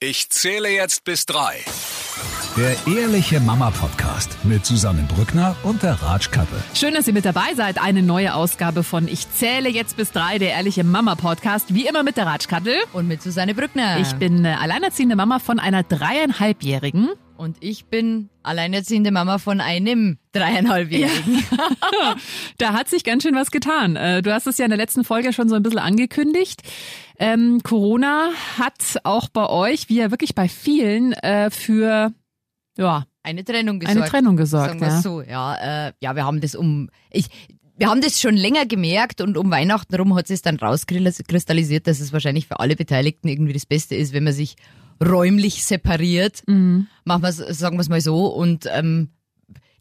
Ich zähle jetzt bis drei. Der Ehrliche Mama Podcast mit Susanne Brückner und der Ratschkattel. Schön, dass ihr mit dabei seid. Eine neue Ausgabe von Ich zähle jetzt bis drei, der Ehrliche Mama Podcast. Wie immer mit der Ratschkattel. Und mit Susanne Brückner. Ich bin äh, alleinerziehende Mama von einer dreieinhalbjährigen. Und ich bin alleinerziehende Mama von einem dreieinhalbjährigen. Ja. da hat sich ganz schön was getan. Äh, du hast es ja in der letzten Folge schon so ein bisschen angekündigt. Ähm, Corona hat auch bei euch, wie ja wirklich bei vielen, äh, für ja, eine Trennung gesorgt. Eine Trennung gesorgt, sagen wir ja. so. Ja, äh, ja, wir haben das um ich wir haben das schon länger gemerkt und um Weihnachten rum hat es dann rauskristallisiert, dass es wahrscheinlich für alle Beteiligten irgendwie das Beste ist, wenn man sich räumlich separiert. Mhm. Machen wir sagen wir es mal so und ähm,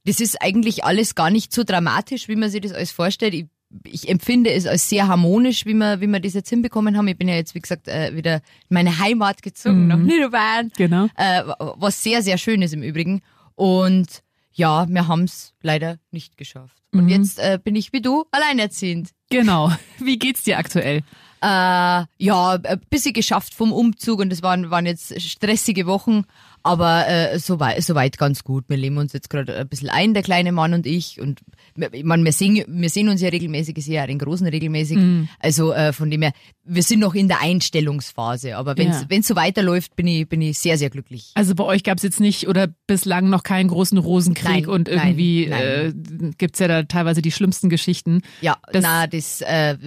das ist eigentlich alles gar nicht so dramatisch, wie man sich das alles vorstellt. Ich, ich empfinde es als sehr harmonisch, wie wir, wie wir das jetzt hinbekommen haben. Ich bin ja jetzt, wie gesagt, äh, wieder in meine Heimat gezogen, Mhm. nach Niederbayern. Genau. Äh, was sehr, sehr schön ist im Übrigen. Und ja, wir haben es leider nicht geschafft. Und Mhm. jetzt äh, bin ich wie du alleinerziehend. Genau. Wie geht's dir aktuell? Äh, ja, ein bisschen geschafft vom Umzug und es waren, waren jetzt stressige Wochen, aber äh, soweit, soweit ganz gut. Wir leben uns jetzt gerade ein bisschen ein, der kleine Mann und ich. Und wir- ich meine, wir sehen, wir sehen uns ja regelmäßig, ich sehe ja den Großen regelmäßig. Mhm. Also äh, von dem her, wir sind noch in der Einstellungsphase. Aber wenn es Ja. so weiterläuft, bin ich, bin ich sehr, sehr glücklich. Also bei euch gab's jetzt nicht oder bislang noch keinen großen Rosenkrieg Nein, und nein, irgendwie nein. Äh, gibt's ja da teilweise die schlimmsten Geschichten. Ja, Das- na, das, äh,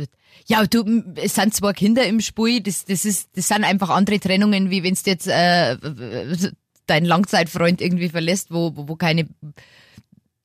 ja, du, es sind zwei Kinder im Spiel, das, das ist, das sind einfach andere Trennungen, wie wenn du jetzt äh, deinen Langzeitfreund irgendwie verlässt, wo, wo, wo keine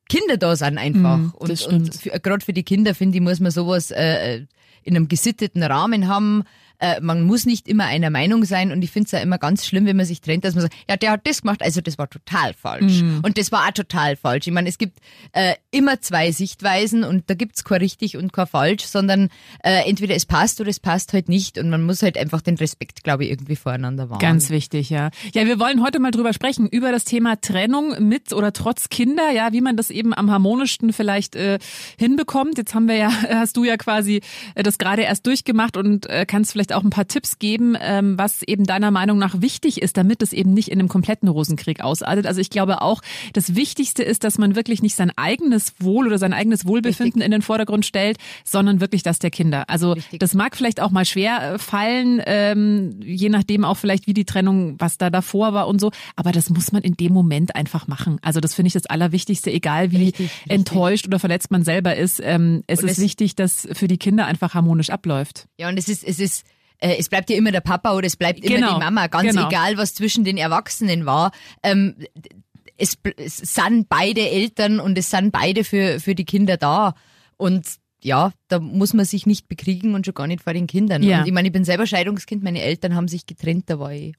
Kinder da sind einfach. Mm, und und stimmt. gerade für die Kinder, finde ich, muss man sowas äh, in einem gesitteten Rahmen haben. Äh, man muss nicht immer einer Meinung sein und ich finde es ja immer ganz schlimm, wenn man sich trennt, dass man sagt, ja, der hat das gemacht, also das war total falsch. Mm. Und das war auch total falsch. Ich meine, es gibt äh, immer zwei Sichtweisen und da gibt's kein richtig und kein falsch, sondern äh, entweder es passt oder es passt halt nicht und man muss halt einfach den Respekt, glaube ich, irgendwie voreinander wahren. Ganz wichtig, ja. Ja, wir wollen heute mal drüber sprechen, über das Thema Trennung mit oder trotz Kinder, ja, wie man das eben am harmonischsten vielleicht äh, hinbekommt. Jetzt haben wir ja, hast du ja quasi äh, das gerade erst durchgemacht und äh, kannst vielleicht auch ein paar Tipps geben, ähm, was eben deiner Meinung nach wichtig ist, damit es eben nicht in einem kompletten Rosenkrieg ausartet. Also ich glaube auch, das Wichtigste ist, dass man wirklich nicht sein eigenes Wohl oder sein eigenes Wohlbefinden in den Vordergrund stellt, sondern wirklich das der Kinder. Also Richtig. das mag vielleicht auch mal schwer äh, fallen, ähm, je nachdem auch vielleicht, wie die Trennung, was da davor war und so. Aber das muss man in dem Moment einfach machen. Also das finde ich das Allerwichtigste, egal wie Richtig, richtig. enttäuscht oder verletzt man selber ist. Ähm, es Und ist wichtig, dass für die Kinder einfach harmonisch abläuft. Ja, und es ist, es ist, äh, es bleibt ja immer der Papa oder es bleibt immer Genau, die Mama, ganz genau. egal, was zwischen den Erwachsenen war. Ähm, es, es sind beide Eltern und es sind beide für, für die Kinder da. Und ja, da muss man sich nicht bekriegen und schon gar nicht vor den Kindern. Ja. Und ich meine, ich bin selber Scheidungskind, meine Eltern haben sich getrennt, da war ich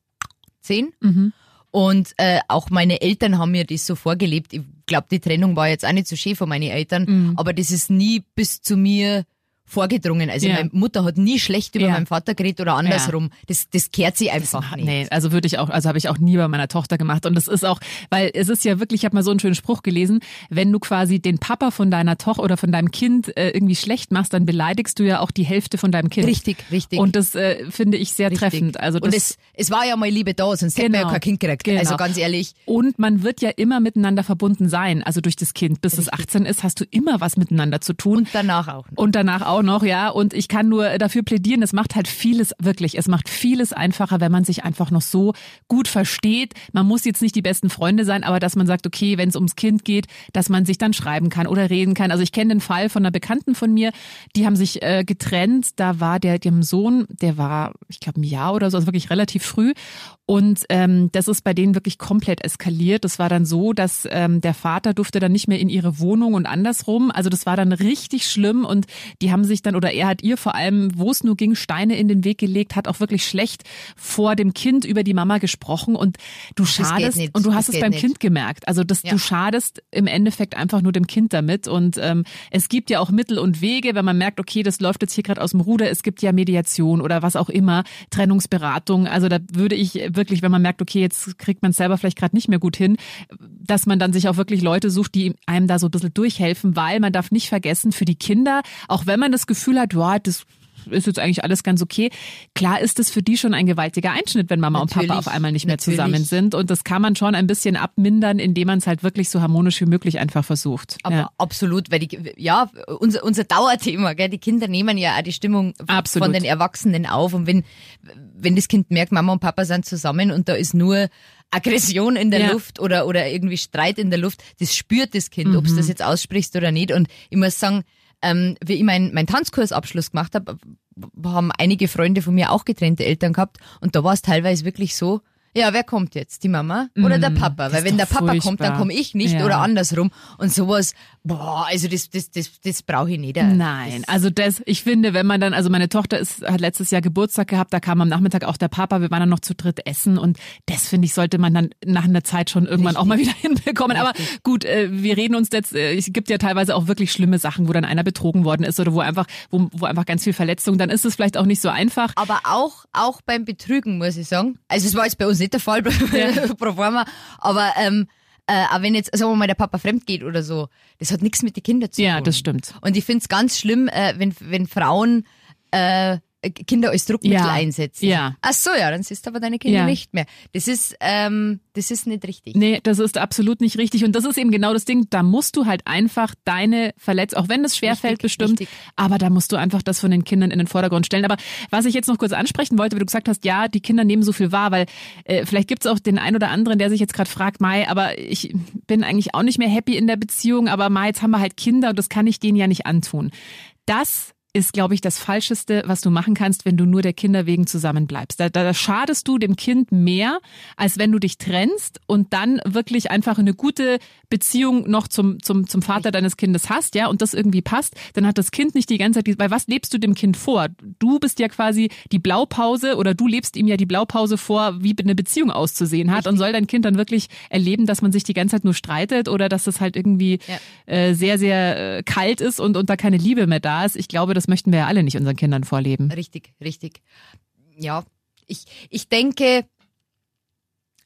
zehn. Mhm. Und äh, auch meine Eltern haben mir das so vorgelebt. Ich glaube, die Trennung war jetzt auch nicht so schön von meinen Eltern, Mhm. aber das ist nie bis zu mir vorgedrungen. Also Ja. meine Mutter hat nie schlecht über Ja. meinen Vater geredet oder andersrum. Das, das kehrt sie einfach nicht. Nee, also würde ich auch, also habe ich auch nie bei meiner Tochter gemacht. Und das ist auch, weil es ist ja wirklich, ich habe mal so einen schönen Spruch gelesen, wenn du quasi den Papa von deiner Tochter oder von deinem Kind äh, irgendwie schlecht machst, dann beleidigst du ja auch die Hälfte von deinem Kind. Richtig, richtig. Und das äh, finde ich sehr richtig. treffend. Also das, und es, es war ja mal Liebe da, sonst hätten wir ja Genau. kein Kind gekriegt. Genau. Also ganz ehrlich. Und man wird ja immer miteinander verbunden sein, also durch das Kind. Bis es 18 ist, hast du immer was miteinander zu tun. Und danach auch noch. Und danach auch noch, ja. Und ich kann nur dafür plädieren, es macht halt vieles wirklich. Es macht vieles einfacher, wenn man sich einfach noch so gut versteht. Man muss jetzt nicht die besten Freunde sein, aber dass man sagt, okay, wenn es ums Kind geht, dass man sich dann schreiben kann oder reden kann. Also ich kenne den Fall von einer Bekannten von mir, die haben sich äh, getrennt. Da war der, dem Sohn, der war, ich glaube, ein Jahr oder so, also wirklich relativ früh. Und ähm, das ist bei denen wirklich komplett eskaliert. Das war dann so, dass ähm, der Vater durfte dann nicht mehr in ihre Wohnung und andersrum. Also das war dann richtig schlimm und die haben sich dann, oder er hat ihr vor allem, wo es nur ging, Steine in den Weg gelegt, hat auch wirklich schlecht vor dem Kind über die Mama gesprochen und du schadest und du Das hast es beim nicht. Kind gemerkt. Also das, Ja. du schadest im Endeffekt einfach nur dem Kind damit und ähm, es gibt ja auch Mittel und Wege, wenn man merkt, okay, das läuft jetzt hier gerade aus dem Ruder, es gibt ja Mediation oder was auch immer, Trennungsberatung. Also da würde ich wirklich, wenn man merkt, okay, jetzt kriegt man es selber vielleicht gerade nicht mehr gut hin, dass man dann sich auch wirklich Leute sucht, die einem da so ein bisschen durchhelfen, weil man darf nicht vergessen, für die Kinder, auch wenn man das Gefühl hat, ja, das ist jetzt eigentlich alles ganz okay. Klar ist es für die schon ein gewaltiger Einschnitt, wenn Mama Natürlich, und Papa auf einmal nicht mehr natürlich. zusammen sind. Und das kann man schon ein bisschen abmindern, indem man es halt wirklich so harmonisch wie möglich einfach versucht. Aber ja. absolut, weil die, ja, unser, unser Dauerthema, gell, die Kinder nehmen ja auch die Stimmung Absolut. von den Erwachsenen auf. Und wenn, wenn das Kind merkt, Mama und Papa sind zusammen und da ist nur Aggression in der Ja. Luft oder, oder irgendwie Streit in der Luft, das spürt das Kind, ob es Mhm. das jetzt aussprichst oder nicht. Und ich muss sagen, ähm, wie ich meinen mein Tanzkursabschluss gemacht habe, haben einige Freunde von mir auch getrennte Eltern gehabt und da war es teilweise wirklich so, ja, wer kommt jetzt? Die Mama oder der Papa? Mhm. das Weil wenn der Papa kommt, dann furchtbar. komme ich nicht Ja. oder andersrum. Und sowas, boah, also das, das, das, das brauche ich nicht. Nein, Das, also das, ich finde, wenn man dann, also meine Tochter ist, hat letztes Jahr Geburtstag gehabt, da kam am Nachmittag auch der Papa, wir waren dann noch zu dritt essen und das finde ich, sollte man dann nach einer Zeit schon irgendwann auch mal wieder hinbekommen. Aber gut, äh, wir reden uns jetzt, äh, es gibt ja teilweise auch wirklich schlimme Sachen, wo dann einer betrogen worden ist oder wo einfach, wo, wo einfach ganz viel Verletzung, dann ist es vielleicht auch nicht so einfach. aber auch, auch beim Betrügen, muss ich sagen. Also es war jetzt bei uns nicht der Fall, pro forma, aber ähm, äh, aber wenn jetzt, sagen wir mal, der Papa fremd geht oder so, das hat nichts mit den Kindern zu tun. Ja, das stimmt. Und ich find's ganz schlimm, äh, wenn, wenn Frauen äh, Kinder als Druckmittel Ja. einsetzen. Ja. Ach so, ja, dann siehst du aber deine Kinder Ja. nicht mehr. Das ist, ähm, das ist nicht richtig. Nee, das ist absolut nicht richtig. Und das ist eben genau das Ding. Da musst du halt einfach deine Verletzung, auch wenn es schwerfällt bestimmt, richtig. aber da musst du einfach das von den Kindern in den Vordergrund stellen. Aber was ich jetzt noch kurz ansprechen wollte, wie du gesagt hast, ja, die Kinder nehmen so viel wahr, weil äh, vielleicht gibt's auch den einen oder anderen, der sich jetzt gerade fragt, Mai, aber ich bin eigentlich auch nicht mehr happy in der Beziehung, aber Mai, jetzt haben wir halt Kinder und das kann ich denen ja nicht antun. Das ist, glaube ich, das Falscheste, was du machen kannst, wenn du nur der Kinder wegen zusammenbleibst. Da, da, schadest du dem Kind mehr, als wenn du dich trennst und dann wirklich einfach eine gute Beziehung noch zum, zum, zum Vater deines Kindes hast, ja, und das irgendwie passt, dann hat das Kind nicht die ganze Zeit, weil was lebst du dem Kind vor? Du bist ja quasi die Blaupause oder du lebst ihm ja die Blaupause vor, wie eine Beziehung auszusehen hat und soll dein Kind dann wirklich erleben, dass man sich die ganze Zeit nur streitet oder dass es halt irgendwie Ja. äh, sehr, sehr äh, kalt ist und, und da keine Liebe mehr da ist. Ich glaube, das möchten wir ja alle nicht unseren Kindern vorleben. Richtig, richtig. Ja, ich, ich denke,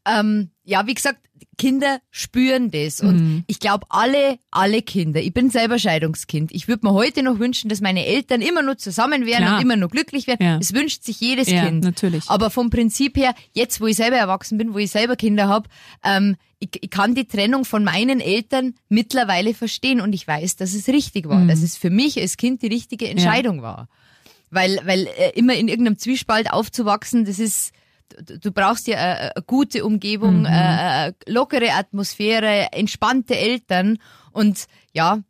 ähm, ja, wie gesagt, Kinder spüren das. Und Mhm. ich glaube, alle, alle Kinder, ich bin selber Scheidungskind. Ich würde mir heute noch wünschen, dass meine Eltern immer nur zusammen wären Klar. und immer nur glücklich wären. Ja. Das wünscht sich jedes Ja, Kind. natürlich. Aber vom Prinzip her, jetzt wo ich selber erwachsen bin, wo ich selber Kinder habe, ähm, ich, ich kann die Trennung von meinen Eltern mittlerweile verstehen und ich weiß, dass es richtig war, Mhm. dass es für mich als Kind die richtige Entscheidung war. Weil, weil äh, immer in irgendeinem Zwiespalt aufzuwachsen, das ist, du, brauchst ja äh, eine gute Umgebung, äh, äh, lockere Atmosphäre, entspannte Eltern und ja,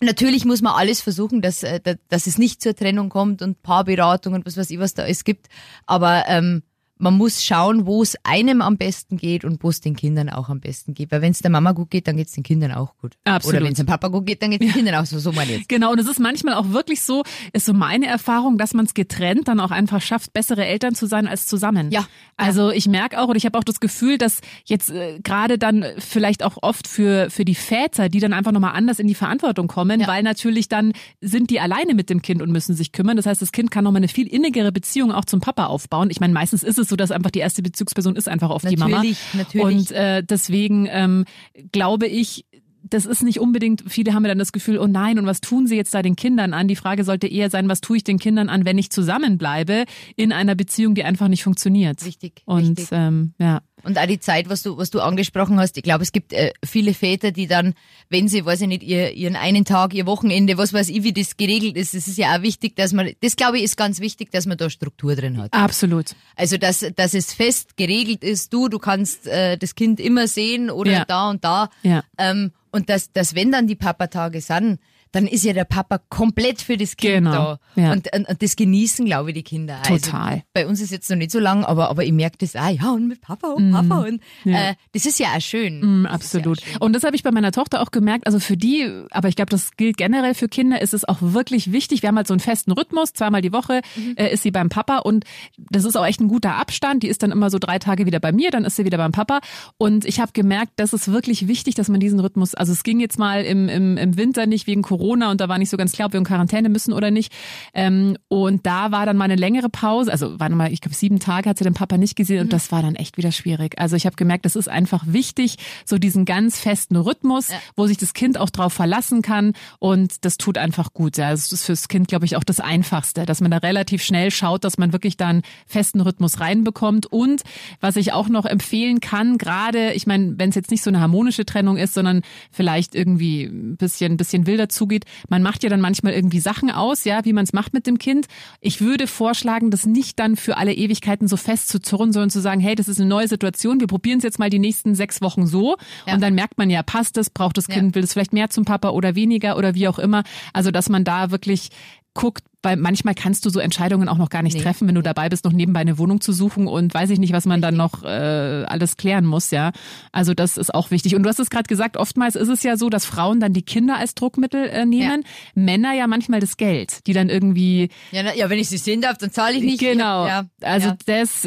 Natürlich muss man alles versuchen, dass, äh, da- dass es nicht zur Trennung kommt und Paarberatung und was weiß ich, was da alles gibt. Aber ähm, man muss schauen, wo es einem am besten geht und wo es den Kindern auch am besten geht. Weil wenn es der Mama gut geht, dann geht es den Kindern auch gut. Absolut. Oder wenn es dem Papa gut geht, dann geht es den Kindern auch so. So meine ich jetzt. Genau, und es ist manchmal auch wirklich so, ist so meine Erfahrung, dass man es getrennt dann auch einfach schafft, bessere Eltern zu sein als zusammen. Ja. Also ich merke auch, oder ich habe auch das Gefühl, dass jetzt äh, gerade dann vielleicht auch oft für, für die Väter, die dann einfach nochmal anders in die Verantwortung kommen, Ja. weil natürlich dann sind die alleine mit dem Kind und müssen sich kümmern. Das heißt, das Kind kann nochmal eine viel innigere Beziehung auch zum Papa aufbauen. Ich meine, meistens ist es so, dass einfach die erste Bezugsperson ist einfach oft die Mama. Natürlich, natürlich. Und äh, deswegen ähm, glaube ich, das ist nicht unbedingt, viele haben ja dann das Gefühl, oh nein, und was tun sie jetzt da den Kindern an? Die Frage sollte eher sein, was tue ich den Kindern an, wenn ich zusammenbleibe in einer Beziehung, die einfach nicht funktioniert. Richtig, Und richtig. ähm, ja. Und auch die Zeit, was du, was du angesprochen hast. Ich glaube, es gibt äh, viele Väter, die dann, wenn sie, weiß ich nicht, ihr, ihren einen Tag, ihr Wochenende, was weiß ich, wie das geregelt ist, das ist ja auch wichtig, dass man, das glaube ich ist ganz wichtig, dass man da Struktur drin hat. Absolut. Also, dass, dass es fest geregelt ist, du, du kannst äh, das Kind immer sehen oder Ja. da und da. Ja. Ähm, und dass, dass wenn dann die Papatage sind, dann ist ja der Papa komplett für das Kind Genau, da. ja. Und, und, und das genießen, glaube ich, die Kinder auch. Total. Also, bei uns ist jetzt noch nicht so lang, aber, aber ich merke das auch, ja, und mit Papa und Papa und äh, das ist ja auch schön. Mm, ja absolut. auch schön. Und das habe ich bei meiner Tochter auch gemerkt. Also für die, aber ich glaube, das gilt generell für Kinder, ist es auch wirklich wichtig. Wir haben halt so einen festen Rhythmus, zweimal die Woche Mhm. äh, ist sie beim Papa und das ist auch echt ein guter Abstand. Die ist dann immer so drei Tage wieder bei mir, dann ist sie wieder beim Papa. Und ich habe gemerkt, das ist wirklich wichtig, dass man diesen Rhythmus, also es ging jetzt mal im, im, im Winter nicht wegen Corona und da war nicht so ganz klar, ob wir in Quarantäne müssen oder nicht. Ähm, und da war dann mal eine längere Pause, also waren mal, ich glaube, sieben Tage hat sie den Papa nicht gesehen und mhm. das war dann echt wieder schwierig. Also ich habe gemerkt, das ist einfach wichtig, so diesen ganz festen Rhythmus, ja. wo sich das Kind auch drauf verlassen kann und das tut einfach gut. Ja, das ist fürs Kind, glaube ich, auch das Einfachste, dass man da relativ schnell schaut, dass man wirklich da einen festen Rhythmus reinbekommt und was ich auch noch empfehlen kann, gerade, ich meine, wenn es jetzt nicht so eine harmonische Trennung ist, sondern vielleicht irgendwie ein bisschen, bisschen wilder zugeht, man macht ja dann manchmal irgendwie Sachen aus, ja, wie man es macht mit dem Kind. Ich würde vorschlagen, das nicht dann für alle Ewigkeiten so fest zu zurren, sondern zu sagen, hey, das ist eine neue Situation, wir probieren es jetzt mal die nächsten sechs Wochen so ja. und dann merkt man ja, passt es, braucht das Kind, ja. will es vielleicht mehr zum Papa oder weniger oder wie auch immer. Also, dass man da wirklich guckt, weil manchmal kannst du so Entscheidungen auch noch gar nicht nee. treffen, wenn du dabei bist, noch nebenbei eine Wohnung zu suchen und weiß ich nicht, was man dann noch äh, alles klären muss, ja. Also das ist auch wichtig. Und du hast es gerade gesagt, oftmals ist es ja so, dass Frauen dann die Kinder als Druckmittel äh, nehmen, ja. Männer ja manchmal das Geld, die dann irgendwie. Ja, na, ja wenn ich sie sehen darf, dann zahle ich nicht. Genau. Ja. Also das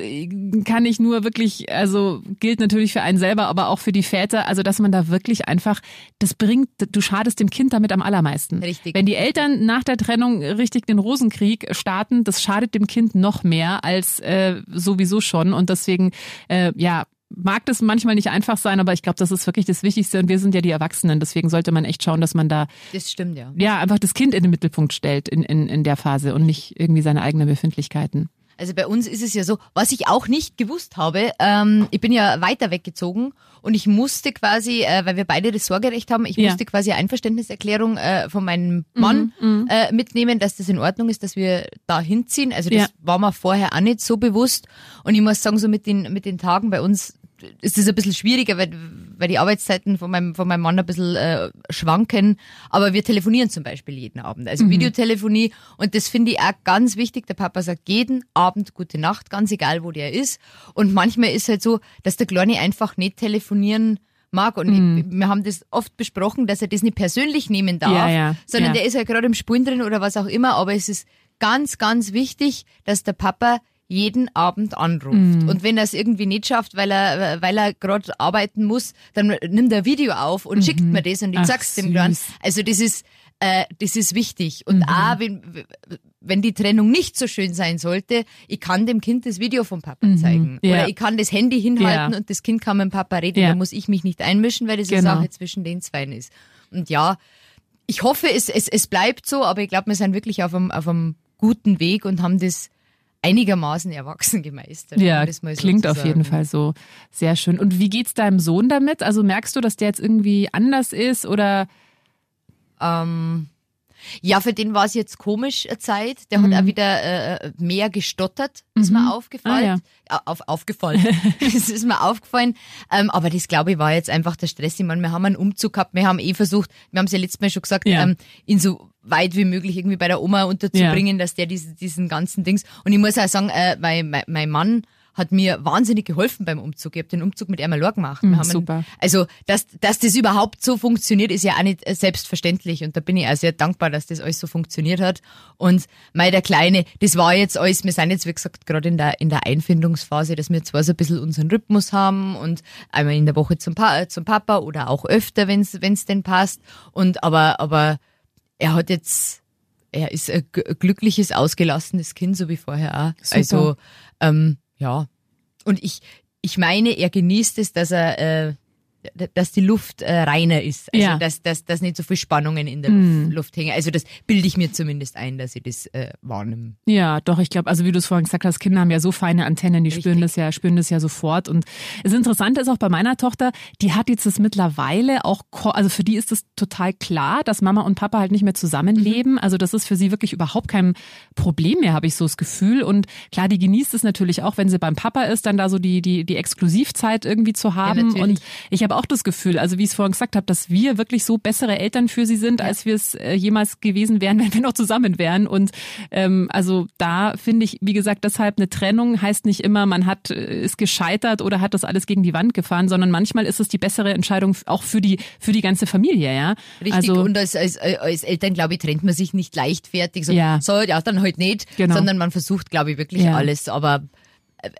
kann ich nur wirklich, also gilt natürlich für einen selber, aber auch für die Väter, also dass man da wirklich einfach, das bringt, du schadest dem Kind damit am allermeisten. Richtig. Wenn die Eltern nach der Trennung richtig den Rosenkrieg starten, das schadet dem Kind noch mehr als äh, sowieso schon. Und deswegen, äh, ja, mag das manchmal nicht einfach sein, aber ich glaube, das ist wirklich das Wichtigste und wir sind ja die Erwachsenen, deswegen sollte man echt schauen, dass man da das stimmt ja ja einfach das Kind in den Mittelpunkt stellt in, in, in der Phase und nicht irgendwie seine eigenen Befindlichkeiten. Also bei uns ist es ja so, was ich auch nicht gewusst habe, ähm, ich bin ja weiter weggezogen und ich musste quasi, äh, weil wir beide das Sorgerecht haben, ich ja. musste quasi eine Einverständniserklärung äh, von meinem Mann mhm, mhm, äh, mitnehmen, dass das in Ordnung ist, dass wir da hinziehen. Also das ja. war mir vorher auch nicht so bewusst. Und ich muss sagen, so mit den, mit den Tagen bei uns ist es ein bisschen schwieriger, weil, weil die Arbeitszeiten von meinem, von meinem Mann ein bisschen äh, schwanken. Aber wir telefonieren zum Beispiel jeden Abend. Also mhm. Videotelefonie. Und das finde ich auch ganz wichtig. Der Papa sagt jeden Abend gute Nacht, ganz egal, wo der ist. Und manchmal ist halt so, dass der Kleine einfach nicht telefonieren mag. Und mhm. ich, wir haben das oft besprochen, dass er das nicht persönlich nehmen darf, ja, ja, sondern ja. der ist halt gerade im Spulen drin oder was auch immer. Aber es ist ganz, ganz wichtig, dass der Papa jeden Abend anruft. Mhm. Und wenn er es irgendwie nicht schafft, weil er, weil er gerade arbeiten muss, dann nimmt er Video auf und mhm. schickt mir das und ich Ach, sag's dem dann. Also das ist, äh, das ist wichtig. Und mhm. auch wenn, wenn die Trennung nicht so schön sein sollte, ich kann dem Kind das Video vom Papa mhm. zeigen. Ja. Oder ich kann das Handy hinhalten ja. und das Kind kann mit dem Papa reden. Ja. Da muss ich mich nicht einmischen, weil das genau. eine Sache zwischen den Zweien ist. Und ja, ich hoffe, es, es, es bleibt so, aber ich glaube, wir sind wirklich auf einem, auf einem guten Weg und haben das einigermaßen erwachsen gemeistert. Ja, klingt auf jeden Fall so sehr schön. Und wie geht's deinem Sohn damit? Also merkst du, dass der jetzt irgendwie anders ist oder? Ähm, ja, für den war es jetzt komisch eine Zeit. Der mhm. hat auch wieder äh, mehr gestottert, ist mhm. mir aufgefallen. Ah, ja. Auf, aufgefallen. das ist mir aufgefallen. Ähm, aber das, glaube ich, war jetzt einfach der Stress. Ich meine, wir haben einen Umzug gehabt, wir haben eh versucht, wir haben es ja letztes Mal schon gesagt, ja. ähm, ihn so weit wie möglich irgendwie bei der Oma unterzubringen, ja. dass der diese, diesen ganzen Dings. Und ich muss auch sagen, äh, mein, mein, mein Mann hat mir wahnsinnig geholfen beim Umzug. Ich habe den Umzug mit Ermalor gemacht. Mhm, super. Einen, also, dass, dass das überhaupt so funktioniert, ist ja auch nicht selbstverständlich. Und da bin ich auch sehr dankbar, dass das alles so funktioniert hat. Und mei, der Kleine, das war jetzt alles, wir sind jetzt, wie gesagt, gerade in der, in der Einfindungsphase, dass wir zwar so ein bisschen unseren Rhythmus haben und einmal in der Woche zum, pa zum Papa oder auch öfter, wenn es denn passt. Und aber, aber er hat jetzt, er ist ein glückliches, ausgelassenes Kind, so wie vorher auch. Super. Also, ähm, ja. Und ich, ich meine, er genießt es, dass er äh, dass die Luft äh, reiner ist. Also ja. dass, dass, dass nicht so viel Spannungen in der mm. Luft hängen. Also das bilde ich mir zumindest ein, dass ich das äh, wahrnehme. Ja, doch, ich glaube, also wie du es vorhin gesagt hast, Kinder haben ja so feine Antennen, die Richtig. spüren das ja, spüren das ja sofort. Und das Interessante ist auch bei meiner Tochter, die hat jetzt das mittlerweile auch, also für die ist es total klar, dass Mama und Papa halt nicht mehr zusammenleben. Mhm. Also das ist für sie wirklich überhaupt kein Problem mehr, habe ich so das Gefühl. Und klar, die genießt es natürlich auch, wenn sie beim Papa ist, dann da so die, die, die Exklusivzeit irgendwie zu haben. Ja, und ich habe habe auch das Gefühl, also wie ich es vorhin gesagt habe, dass wir wirklich so bessere Eltern für sie sind, ja. als wir es äh, jemals gewesen wären, wenn wir noch zusammen wären. Und ähm, also da finde ich, wie gesagt, deshalb eine Trennung heißt nicht immer, man hat äh, ist gescheitert oder hat das alles gegen die Wand gefahren, sondern manchmal ist es die bessere Entscheidung auch für die für die ganze Familie, ja. Richtig. Also, und als, als, als Eltern, glaube ich, trennt man sich nicht leichtfertig. So, ja. so ja, dann halt nicht, genau. sondern man versucht, glaube ich, wirklich ja. alles. Aber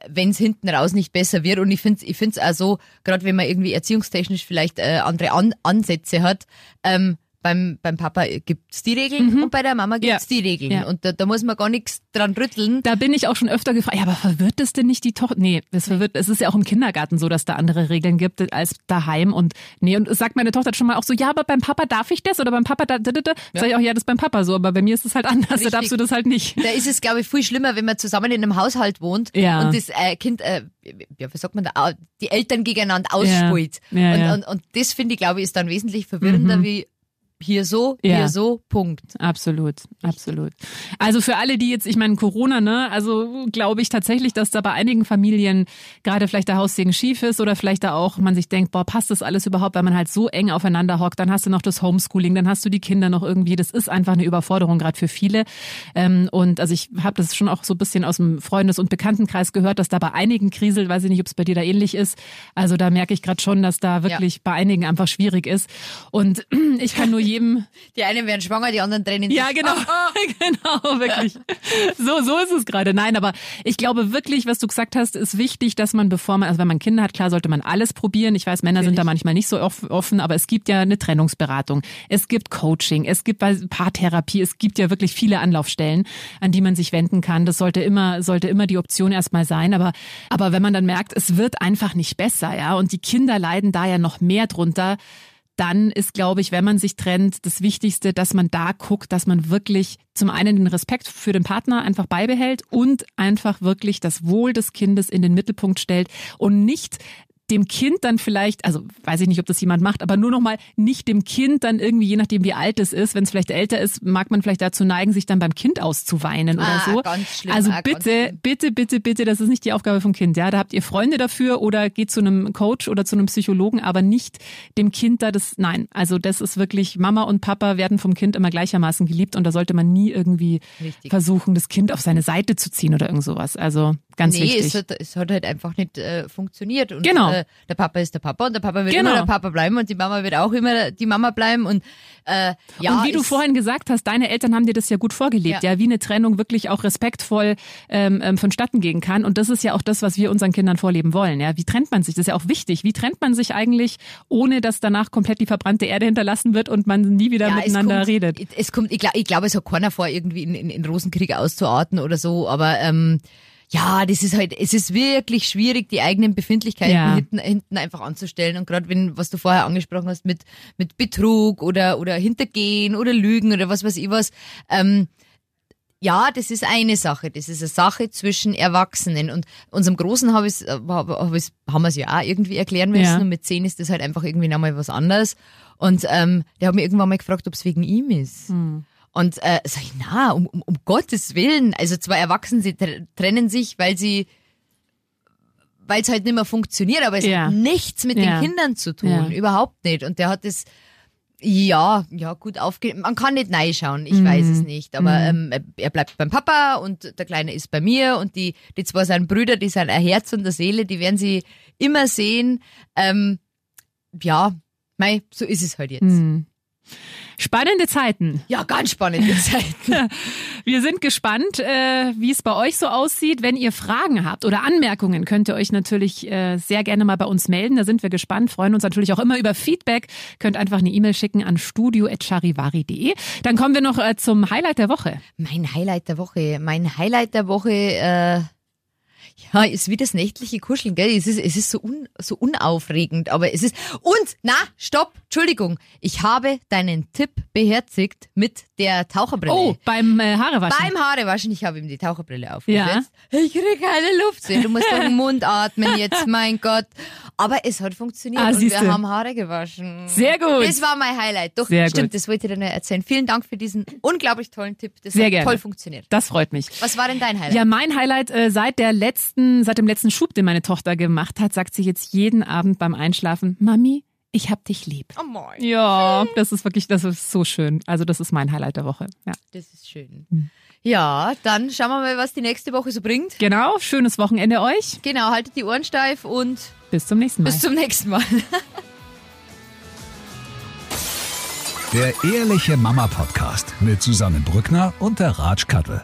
wenn es hinten raus nicht besser wird. Und ich finde es ich find's auch so, gerade wenn man irgendwie erziehungstechnisch vielleicht äh, andere An Ansätze hat, ähm, beim, beim Papa gibt's die Regeln und bei der Mama gibt's Ja. die Regeln. Ja. Und da, da muss man gar nichts dran rütteln. Da bin ich auch schon öfter gefragt, ja, aber verwirrt es denn nicht die Tochter? Nee, das verwirrt, es ist ja auch im Kindergarten so, dass da andere Regeln gibt als daheim und nee, und es sagt meine Tochter schon mal auch so, ja, aber beim Papa darf ich das oder beim Papa da, da, da, da. Sag ich auch, ja, das ist beim Papa so, aber bei mir ist es halt anders, da Richtig. darfst du das halt nicht. Da ist es, glaube ich, viel schlimmer, wenn man zusammen in einem Haushalt wohnt Ja. und das äh, Kind, äh, ja, wie sagt man da, die Eltern gegeneinander ausspielt. Ja. Ja, und, ja. Und, und das finde ich, glaube ich, ist dann wesentlich verwirrender wie hier so, Ja. hier so, Punkt. Absolut, absolut. Also für alle, die jetzt, ich meine Corona, ne, also glaube ich tatsächlich, dass da bei einigen Familien gerade vielleicht der Haussegen schief ist oder vielleicht da auch man sich denkt, boah, passt das alles überhaupt, weil man halt so eng aufeinander hockt, dann hast du noch das Homeschooling, dann hast du die Kinder noch irgendwie, das ist einfach eine Überforderung gerade für viele. Ähm, und also ich habe das schon auch so ein bisschen aus dem Freundes- und Bekanntenkreis gehört, dass da bei einigen kriselt, weiß ich nicht, ob es bei dir da ähnlich ist. Also da merke ich gerade schon, dass da wirklich bei einigen einfach schwierig ist. Und ich kann nur jedem Die einen werden schwanger, die anderen trennen ja, sich. genau. genau, wirklich. So, so ist es gerade. Nein, aber ich glaube wirklich, was du gesagt hast, ist wichtig, dass man, bevor man, also wenn man Kinder hat, klar sollte man alles probieren. Ich weiß, Männer sind da manchmal nicht so off- offen, aber es gibt ja eine Trennungsberatung. Es gibt Coaching, es gibt Paartherapie, es gibt ja wirklich viele Anlaufstellen, an die man sich wenden kann. Das sollte immer, sollte immer die Option erstmal sein. Aber, aber wenn man dann merkt, es wird einfach nicht besser, ja, und die Kinder leiden da ja noch mehr drunter, dann ist, glaube ich, wenn man sich trennt, das Wichtigste, dass man da guckt, dass man wirklich zum einen den Respekt für den Partner einfach beibehält und einfach wirklich das Wohl des Kindes in den Mittelpunkt stellt und nicht dem Kind dann vielleicht, also weiß ich nicht, ob das jemand macht, aber nur noch mal nicht dem Kind dann irgendwie, je nachdem wie alt es ist, wenn es vielleicht älter ist, mag man vielleicht dazu neigen, sich dann beim Kind auszuweinen oder Ah, so. ganz schlimm, also ah, bitte, bitte, bitte, bitte, das ist nicht die Aufgabe vom Kind. Ja, da habt ihr Freunde dafür oder geht zu einem Coach oder zu einem Psychologen, aber nicht dem Kind da das. Nein, also das ist wirklich Mama und Papa werden vom Kind immer gleichermaßen geliebt und da sollte man nie irgendwie Richtig. versuchen, das Kind auf seine Seite zu ziehen oder irgend sowas. Also ganz nee, wichtig. es hat, es hat halt einfach nicht äh, funktioniert. Und Genau. äh, der Papa ist der Papa und der Papa wird Genau. immer der Papa bleiben und die Mama wird auch immer die Mama bleiben. Und äh, ja, und wie du vorhin gesagt hast, deine Eltern haben dir das ja gut vorgelebt, ja, Ja. wie eine Trennung wirklich auch respektvoll ähm, ähm, vonstatten gehen kann. Und das ist ja auch das, was wir unseren Kindern vorleben wollen. Ja, wie trennt man sich? Das ist ja auch wichtig. Wie trennt man sich eigentlich, ohne dass danach komplett die verbrannte Erde hinterlassen wird und man nie wieder ja, miteinander es kommt, redet? Es kommt, ich glaube, ich glaub, es hat keiner vor, irgendwie in, in, in Rosenkrieg auszuarten oder so, aber ähm, ja, das ist halt, es ist wirklich schwierig, die eigenen Befindlichkeiten Ja. hinten, hinten einfach anzustellen. Und gerade wenn, was du vorher angesprochen hast, mit, mit Betrug oder, oder Hintergehen oder Lügen oder was weiß ich was, ähm, ja, das ist eine Sache. Das ist eine Sache zwischen Erwachsenen. Und unserem Großen hab ich's, äh, hab, ich's, haben wir es ja auch irgendwie erklären müssen. Ja. Und mit zehn ist das halt einfach irgendwie nochmal was anderes. Und ähm, der hat mir irgendwann mal gefragt, ob es wegen ihm ist. Und äh, sag ich, na, um, um, um Gottes Willen. Also zwei Erwachsene, sie tr- trennen sich, weil sie weil es halt nicht mehr funktioniert, aber es Ja. hat nichts mit Ja. den Kindern zu tun, Ja. überhaupt nicht. Und der hat es ja, ja, gut aufge... Man kann nicht schauen, ich weiß Mhm. es nicht. Aber ähm, er bleibt beim Papa und der Kleine ist bei mir und die, die zwei sind Brüder, die sind ein Herz und eine Seele, die werden sie immer sehen. Ähm, ja, mei, so ist es halt jetzt. Hm. Spannende Zeiten. Ja, ganz spannende Zeiten. Wir sind gespannt, äh, wie es bei euch so aussieht. Wenn ihr Fragen habt oder Anmerkungen, könnt ihr euch natürlich äh, sehr gerne mal bei uns melden. Da sind wir gespannt, freuen uns natürlich auch immer über Feedback. Könnt einfach eine E-Mail schicken an studio.charivari.de. Dann kommen wir noch äh, zum Highlight der Woche. Mein Highlight der Woche. Mein Highlight der Woche, äh, ja, ist wie das nächtliche Kuscheln, gell? Es ist, es ist so, un, so unaufregend, aber es ist, und, na, stopp, Entschuldigung. Ich habe deinen Tipp beherzigt mit der Taucherbrille. Oh, beim äh, Haarewaschen. Beim Haarewaschen, ich habe ihm die Taucherbrille aufgesetzt. Ja. Ich kriege keine Luft. Du musst durch den Mund atmen jetzt, mein Gott. Aber es hat funktioniert Ah, und wir haben Haare gewaschen. Sehr gut. Das war mein Highlight. Doch, Sehr stimmt, gut. das wollte ich dir noch erzählen. Vielen Dank für diesen unglaublich tollen Tipp. Das Sehr hat gerne. toll funktioniert. Das freut mich. Was war denn dein Highlight? Ja, mein Highlight äh, seit der letzten, seit dem letzten Schub, den meine Tochter gemacht hat, sagt sie jetzt jeden Abend beim Einschlafen, Mami, ich hab dich lieb. Oh mein. Ja, das ist wirklich, das ist so schön. Also das ist mein Highlight der Woche. Ja. Das ist schön. Hm. Ja, dann schauen wir mal, was die nächste Woche so bringt. Genau, schönes Wochenende euch. Genau, haltet die Ohren steif und Bis zum nächsten Mal. bis zum nächsten Mal. Der Ehrliche Mama Podcast mit Susanne Brückner und der Ratsch Kattel.